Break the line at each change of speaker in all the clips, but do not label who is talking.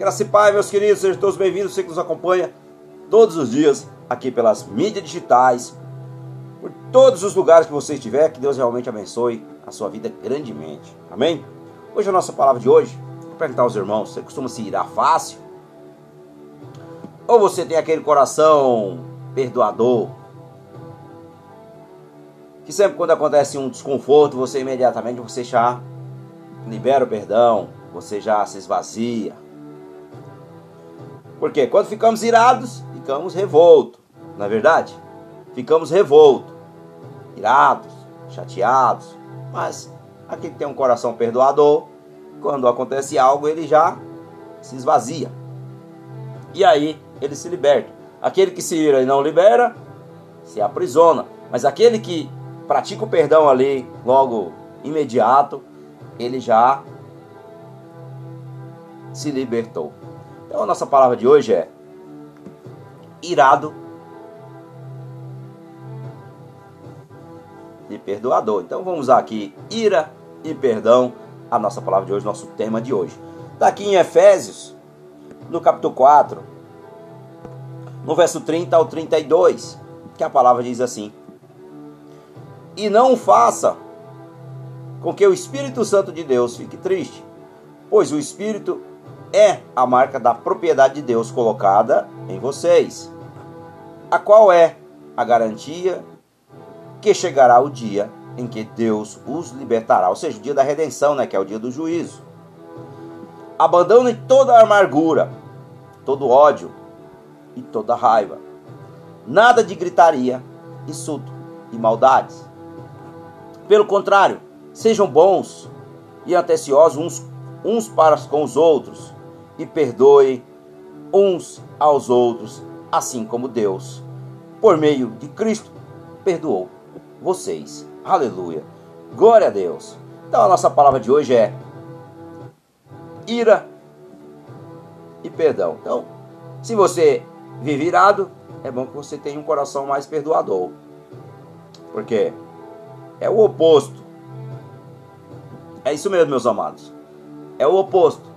Graça e Pai, meus queridos, sejam todos bem-vindos. Você que nos acompanha todos os dias aqui pelas mídias digitais, por todos os lugares que você estiver, que Deus realmente abençoe a sua vida grandemente. Amém? Hoje a nossa palavra de hoje, vou perguntar aos irmãos, você costuma se irar fácil? Ou você tem aquele coração perdoador? Que sempre quando acontece um desconforto, você imediatamente você já libera o perdão, você já se esvazia. Porque quando ficamos irados, ficamos revoltos, não é verdade? Ficamos revoltos, irados, chateados. Mas aquele que tem um coração perdoador, quando acontece algo, ele já se esvazia. E aí ele se liberta. Aquele que se ira e não libera, se aprisiona. Mas aquele que pratica o perdão ali, logo imediato, ele já se libertou. Então a nossa palavra de hoje é irado e perdoador. Então vamos usar aqui ira e perdão, a nossa palavra de hoje, nosso tema de hoje. Daqui em Efésios, no capítulo 4, no verso 30 ao 32, que a palavra diz assim: E não faça com que o Espírito Santo de Deus fique triste, pois o Espírito é a marca da propriedade de Deus colocada em vocês, a qual é a garantia que chegará o dia em que Deus os libertará, ou seja, o dia da redenção, né, que é o dia do juízo. Abandonem toda a amargura, todo ódio e toda raiva. Nada de gritaria, insulto e maldades. Pelo contrário, sejam bons e atenciosos uns, uns para com os outros e perdoem uns aos outros, assim como Deus, por meio de Cristo, perdoou vocês. Aleluia. Glória a Deus. Então a nossa palavra de hoje é ira e perdão. Então, se você vive irado, é bom que você tenha um coração mais perdoador. Porque é o oposto. É isso mesmo, meus amados. É o oposto.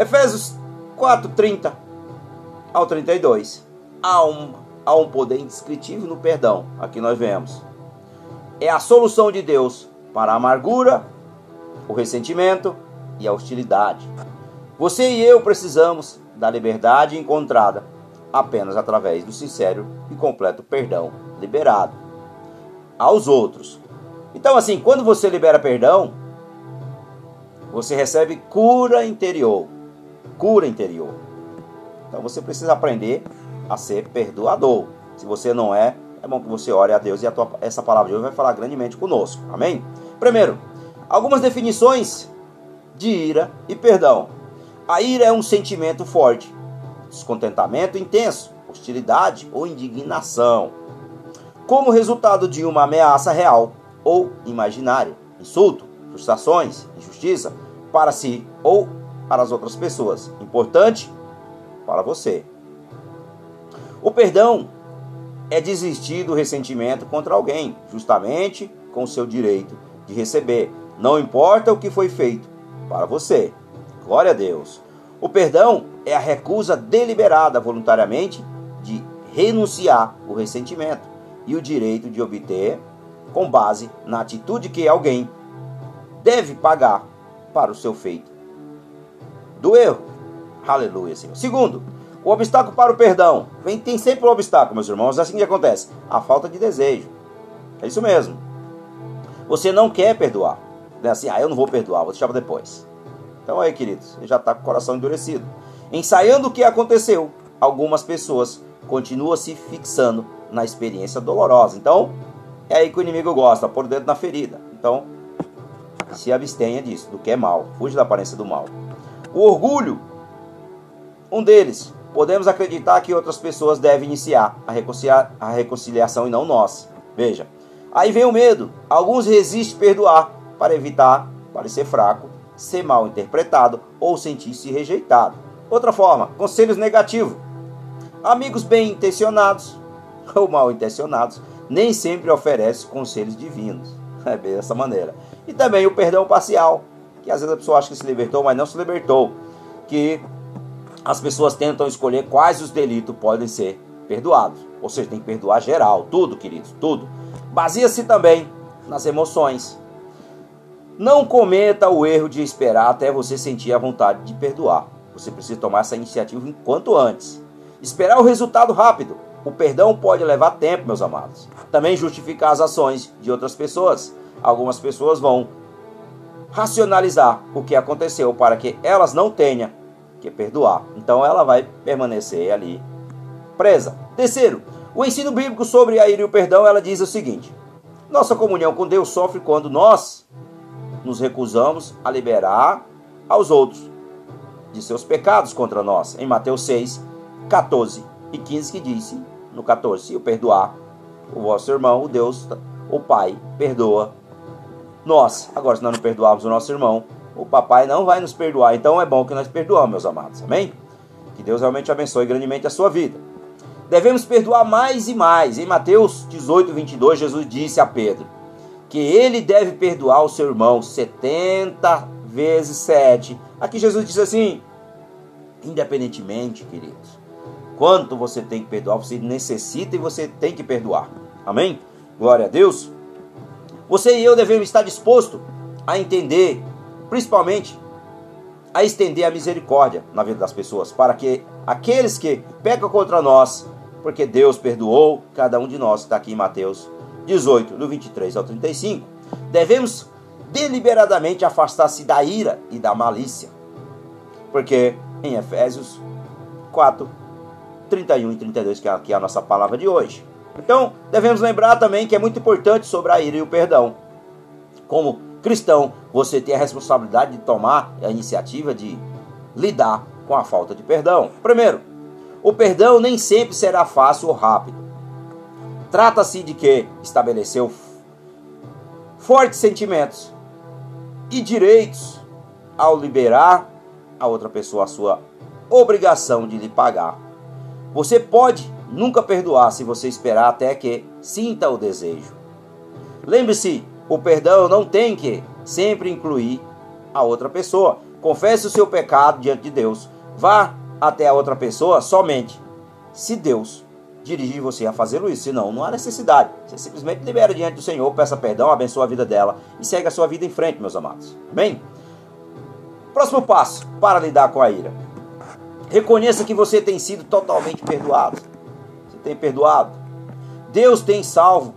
Efésios 4, 30 ao 32. Há um, há um poder indescritível no perdão. Aqui nós vemos. É a solução de Deus para a amargura, o ressentimento e a hostilidade. Você e eu precisamos da liberdade encontrada apenas através do sincero e completo perdão liberado aos outros. Então, assim, quando você libera perdão, você recebe cura interior cura interior. Então você precisa aprender a ser perdoador. Se você não é, é bom que você ore a Deus e a tua, essa palavra de hoje vai falar grandemente conosco. Amém? Primeiro, algumas definições de ira e perdão. A ira é um sentimento forte, descontentamento intenso, hostilidade ou indignação, como resultado de uma ameaça real ou imaginária, insulto, frustrações, injustiça para si ou para as outras pessoas. Importante para você. O perdão é desistir do ressentimento contra alguém, justamente com seu direito de receber, não importa o que foi feito para você. Glória a Deus. O perdão é a recusa deliberada voluntariamente de renunciar o ressentimento e o direito de obter com base na atitude que alguém deve pagar para o seu feito do erro. Aleluia, Senhor. Segundo, o obstáculo para o perdão. Vem, tem sempre um obstáculo, meus irmãos. É assim que acontece. A falta de desejo. É isso mesmo. Você não quer perdoar. Não é assim, ah, eu não vou perdoar, vou deixar para depois. Então aí, queridos, você já está com o coração endurecido. Ensaiando o que aconteceu, algumas pessoas continuam se fixando na experiência dolorosa. Então, é aí que o inimigo gosta, pôr o dedo na ferida. Então, se abstenha disso, do que é mal. Fuja da aparência do mal. O orgulho, um deles. Podemos acreditar que outras pessoas devem iniciar a, reconciliar, a reconciliação e não nós. Veja. Aí vem o medo. Alguns resistem perdoar para evitar parecer fraco, ser mal interpretado ou sentir-se rejeitado. Outra forma, conselhos negativos. Amigos bem intencionados ou mal intencionados nem sempre oferecem conselhos divinos. É bem dessa maneira. E também o perdão parcial que às vezes a pessoa acha que se libertou, mas não se libertou. que as pessoas tentam escolher quais os delitos podem ser perdoados. Ou seja, tem que perdoar geral, tudo, queridos, tudo. Baseia-se também nas emoções. Não cometa o erro de esperar até você sentir a vontade de perdoar. Você precisa tomar essa iniciativa enquanto antes. Esperar o resultado rápido. O perdão pode levar tempo, meus amados. Também justificar as ações de outras pessoas. Algumas pessoas vão racionalizar o que aconteceu para que elas não tenham que perdoar. Então ela vai permanecer ali presa. Terceiro, o ensino bíblico sobre a ira e o perdão, ela diz o seguinte: Nossa comunhão com Deus sofre quando nós nos recusamos a liberar aos outros de seus pecados contra nós. Em Mateus 6, 14 e 15 que disse no 14, se eu perdoar o vosso irmão, o Deus, o Pai, perdoa nós. Agora, se nós não perdoarmos o nosso irmão, o papai não vai nos perdoar. Então é bom que nós perdoamos, meus amados. Amém? Que Deus realmente abençoe grandemente a sua vida. Devemos perdoar mais e mais. Em Mateus 18, 22, Jesus disse a Pedro que ele deve perdoar o seu irmão 70 vezes 7. Aqui Jesus disse assim: independentemente, queridos, quanto você tem que perdoar, você necessita e você tem que perdoar. Amém? Glória a Deus. Você e eu devemos estar disposto a entender principalmente a estender a misericórdia na vida das pessoas, para que aqueles que pecam contra nós, porque Deus perdoou cada um de nós, está aqui em Mateus 18, do 23 ao 35, devemos deliberadamente afastar-se da ira e da malícia, porque em Efésios 4, 31 e 32, que é a nossa palavra de hoje. Então, devemos lembrar também que é muito importante sobre a ira e o perdão. Como cristão, você tem a responsabilidade de tomar a iniciativa de lidar com a falta de perdão. Primeiro, o perdão nem sempre será fácil ou rápido. Trata-se de que estabeleceu fortes sentimentos e direitos ao liberar a outra pessoa a sua obrigação de lhe pagar. Você pode nunca perdoar se você esperar até que sinta o desejo. Lembre-se o perdão não tem que sempre incluir a outra pessoa. Confesse o seu pecado diante de Deus. Vá até a outra pessoa somente se Deus dirigir você a fazê-lo isso. Senão, não há necessidade. Você simplesmente libera diante do Senhor, peça perdão, abençoa a vida dela e segue a sua vida em frente, meus amados. Bem? Próximo passo para lidar com a ira. Reconheça que você tem sido totalmente perdoado. Tem perdoado. Deus tem salvo.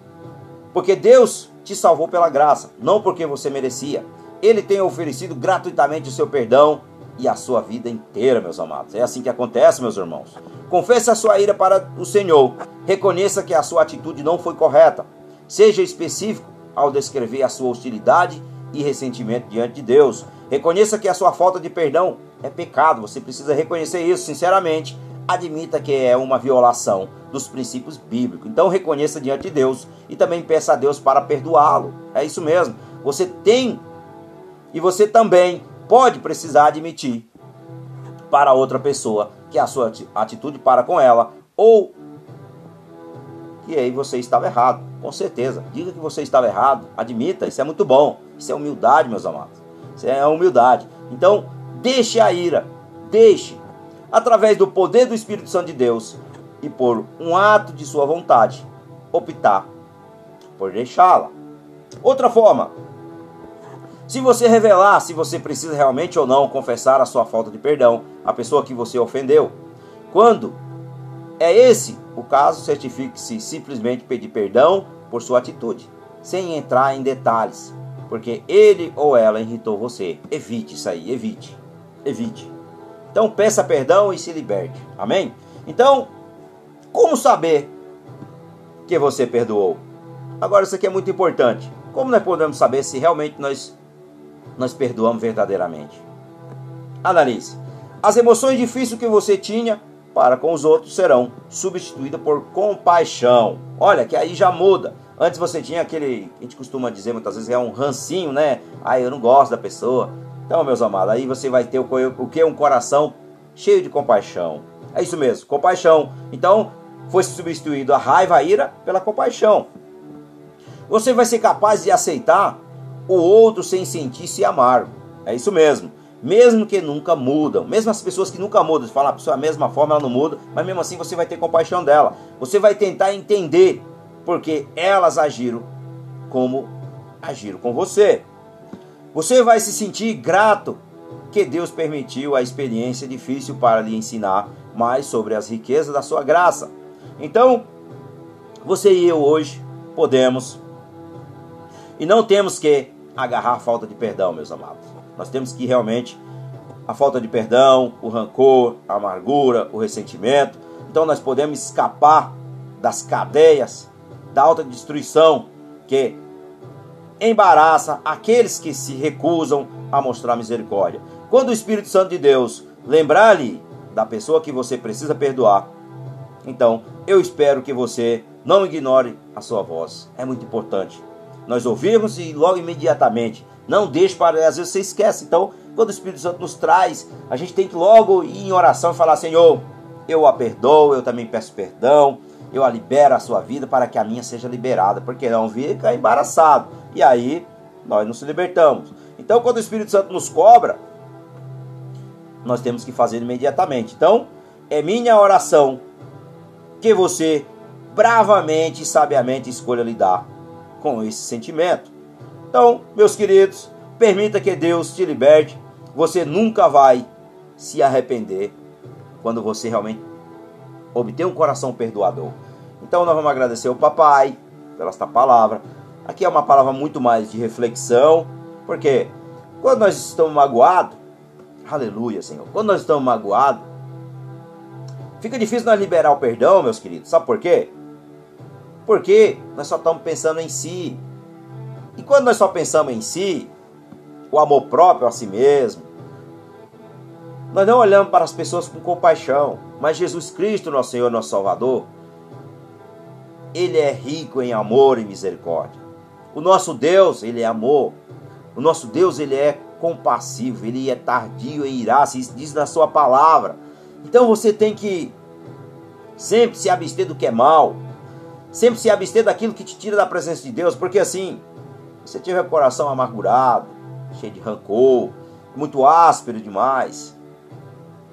Porque Deus te salvou pela graça, não porque você merecia. Ele tem oferecido gratuitamente o seu perdão e a sua vida inteira, meus amados. É assim que acontece, meus irmãos. Confesse a sua ira para o Senhor. Reconheça que a sua atitude não foi correta. Seja específico ao descrever a sua hostilidade e ressentimento diante de Deus. Reconheça que a sua falta de perdão é pecado. Você precisa reconhecer isso sinceramente. Admita que é uma violação dos princípios bíblicos. Então reconheça diante de Deus e também peça a Deus para perdoá-lo. É isso mesmo. Você tem e você também pode precisar admitir para outra pessoa que a sua atitude para com ela ou que aí você estava errado, com certeza. Diga que você estava errado, admita, isso é muito bom. Isso é humildade, meus amados. Isso é humildade. Então, deixe a ira, deixe através do poder do Espírito Santo de Deus, e por um ato de sua vontade optar por deixá-la. Outra forma, se você revelar se você precisa realmente ou não confessar a sua falta de perdão à pessoa que você ofendeu, quando é esse o caso, certifique-se simplesmente pedir perdão por sua atitude, sem entrar em detalhes, porque ele ou ela irritou você. Evite isso aí, evite, evite. Então peça perdão e se liberte. Amém? Então, como saber que você perdoou? Agora, isso aqui é muito importante. Como nós podemos saber se realmente nós, nós perdoamos verdadeiramente? Analise. As emoções difíceis que você tinha para com os outros serão substituídas por compaixão. Olha, que aí já muda. Antes você tinha aquele, a gente costuma dizer muitas vezes, é um rancinho, né? Ah, eu não gosto da pessoa. Então, meus amados, aí você vai ter o, o que? Um coração cheio de compaixão. É isso mesmo, compaixão. Então, foi substituído a raiva, a ira pela compaixão. Você vai ser capaz de aceitar o outro sem sentir-se amargo. É isso mesmo. mesmo que nunca mudam. Mesmo as pessoas que nunca mudam, você fala a pessoa a mesma forma, ela não muda, mas mesmo assim você vai ter compaixão dela. Você vai tentar entender porque elas agiram como agiram com você. Você vai se sentir grato que Deus permitiu a experiência difícil para lhe ensinar mais sobre as riquezas da sua graça. Então, você e eu hoje podemos e não temos que agarrar a falta de perdão, meus amados. Nós temos que realmente a falta de perdão, o rancor, a amargura, o ressentimento. Então nós podemos escapar das cadeias da alta destruição que embaraça aqueles que se recusam a mostrar misericórdia. Quando o Espírito Santo de Deus lembrar-lhe da pessoa que você precisa perdoar, então eu espero que você não ignore a sua voz. É muito importante. Nós ouvimos e logo imediatamente. Não deixe para. Às vezes você esquece. Então, quando o Espírito Santo nos traz, a gente tem que logo ir em oração e falar: Senhor, eu a perdoo, eu também peço perdão eu a libero a sua vida para que a minha seja liberada, porque não fica embaraçado. E aí nós nos libertamos. Então, quando o Espírito Santo nos cobra, nós temos que fazer imediatamente. Então, é minha oração que você bravamente e sabiamente escolha lidar com esse sentimento. Então, meus queridos, permita que Deus te liberte. Você nunca vai se arrepender quando você realmente obter um coração perdoador. Então nós vamos agradecer ao papai pela esta palavra. Aqui é uma palavra muito mais de reflexão, porque quando nós estamos magoados, aleluia, Senhor, quando nós estamos magoados, fica difícil nós liberar o perdão, meus queridos. Sabe por quê? Porque nós só estamos pensando em si. E quando nós só pensamos em si, o amor próprio a si mesmo, nós não olhamos para as pessoas com compaixão. Mas Jesus Cristo, nosso Senhor, nosso Salvador, Ele é rico em amor e misericórdia. O nosso Deus, Ele é amor. O nosso Deus, Ele é compassivo, Ele é tardio e irá, se diz na sua palavra. Então você tem que sempre se abster do que é mal, sempre se abster daquilo que te tira da presença de Deus, porque assim, você tiver o coração amargurado, cheio de rancor, muito áspero demais,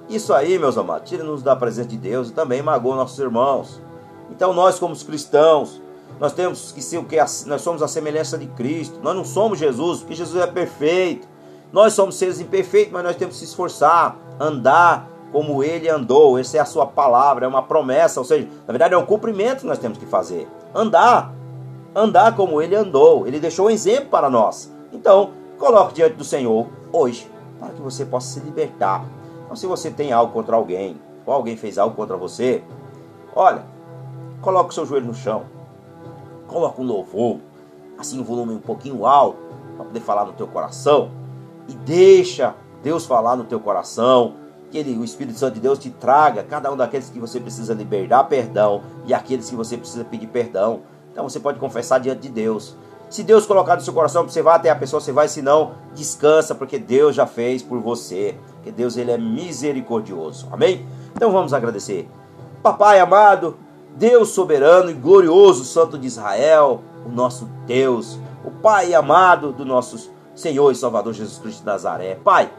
isso aí, meus amados, tira-nos da presença de Deus e também magoa nossos irmãos. Então nós, como cristãos, nós temos que ser o que? Nós somos a semelhança de Cristo. Nós não somos Jesus, porque Jesus é perfeito. Nós somos seres imperfeitos, mas nós temos que se esforçar, andar como ele andou. Essa é a sua palavra, é uma promessa, ou seja, na verdade é um cumprimento que nós temos que fazer. Andar, andar como ele andou. Ele deixou um exemplo para nós. Então, coloque diante do Senhor hoje, para que você possa se libertar então, se você tem algo contra alguém, ou alguém fez algo contra você, olha, coloque o seu joelho no chão, coloque um louvor, assim um volume um pouquinho alto, para poder falar no teu coração, e deixa Deus falar no teu coração, que ele, o Espírito Santo de Deus te traga cada um daqueles que você precisa liberar perdão e aqueles que você precisa pedir perdão. Então você pode confessar diante de Deus. Se Deus colocar no seu coração, você vai até a pessoa, você vai, se não, descansa, porque Deus já fez por você. Que Deus ele é misericordioso. Amém? Então vamos agradecer. Papai amado, Deus soberano e glorioso, Santo de Israel, o nosso Deus, o Pai amado do nosso Senhor e Salvador Jesus Cristo de Nazaré. Pai,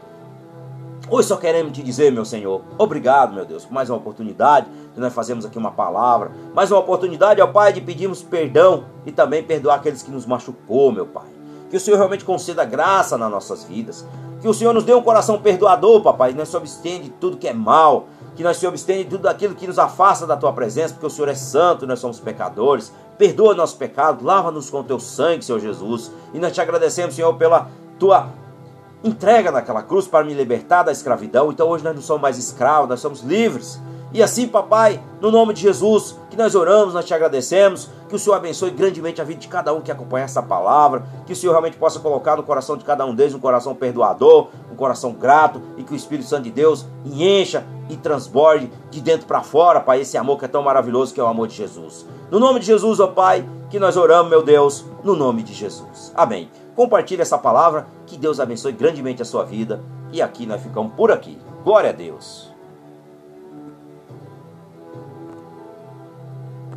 Hoje só queremos te dizer, meu Senhor, obrigado, meu Deus, por mais uma oportunidade de nós fazermos aqui uma palavra, mais uma oportunidade, ó Pai, de pedirmos perdão e também perdoar aqueles que nos machucou, meu Pai. Que o Senhor realmente conceda graça nas nossas vidas. Que o Senhor nos dê um coração perdoador, papai, nós de tudo que é mal, que nós se abstende de tudo aquilo que nos afasta da tua presença, porque o Senhor é santo, nós somos pecadores. Perdoa nosso pecado, lava-nos com teu sangue, Senhor Jesus. E nós te agradecemos, Senhor, pela tua entrega naquela cruz para me libertar da escravidão. Então hoje nós não somos mais escravos, nós somos livres. E assim, papai, no nome de Jesus, que nós oramos, nós te agradecemos, que o Senhor abençoe grandemente a vida de cada um que acompanha essa palavra, que o Senhor realmente possa colocar no coração de cada um deles um coração perdoador, um coração grato, e que o Espírito Santo de Deus encha e transborde de dentro para fora, Pai, esse amor que é tão maravilhoso, que é o amor de Jesus. No nome de Jesus, ó Pai, que nós oramos, meu Deus, no nome de Jesus. Amém. Compartilhe essa palavra, que Deus abençoe grandemente a sua vida. E aqui nós ficamos por aqui. Glória a Deus.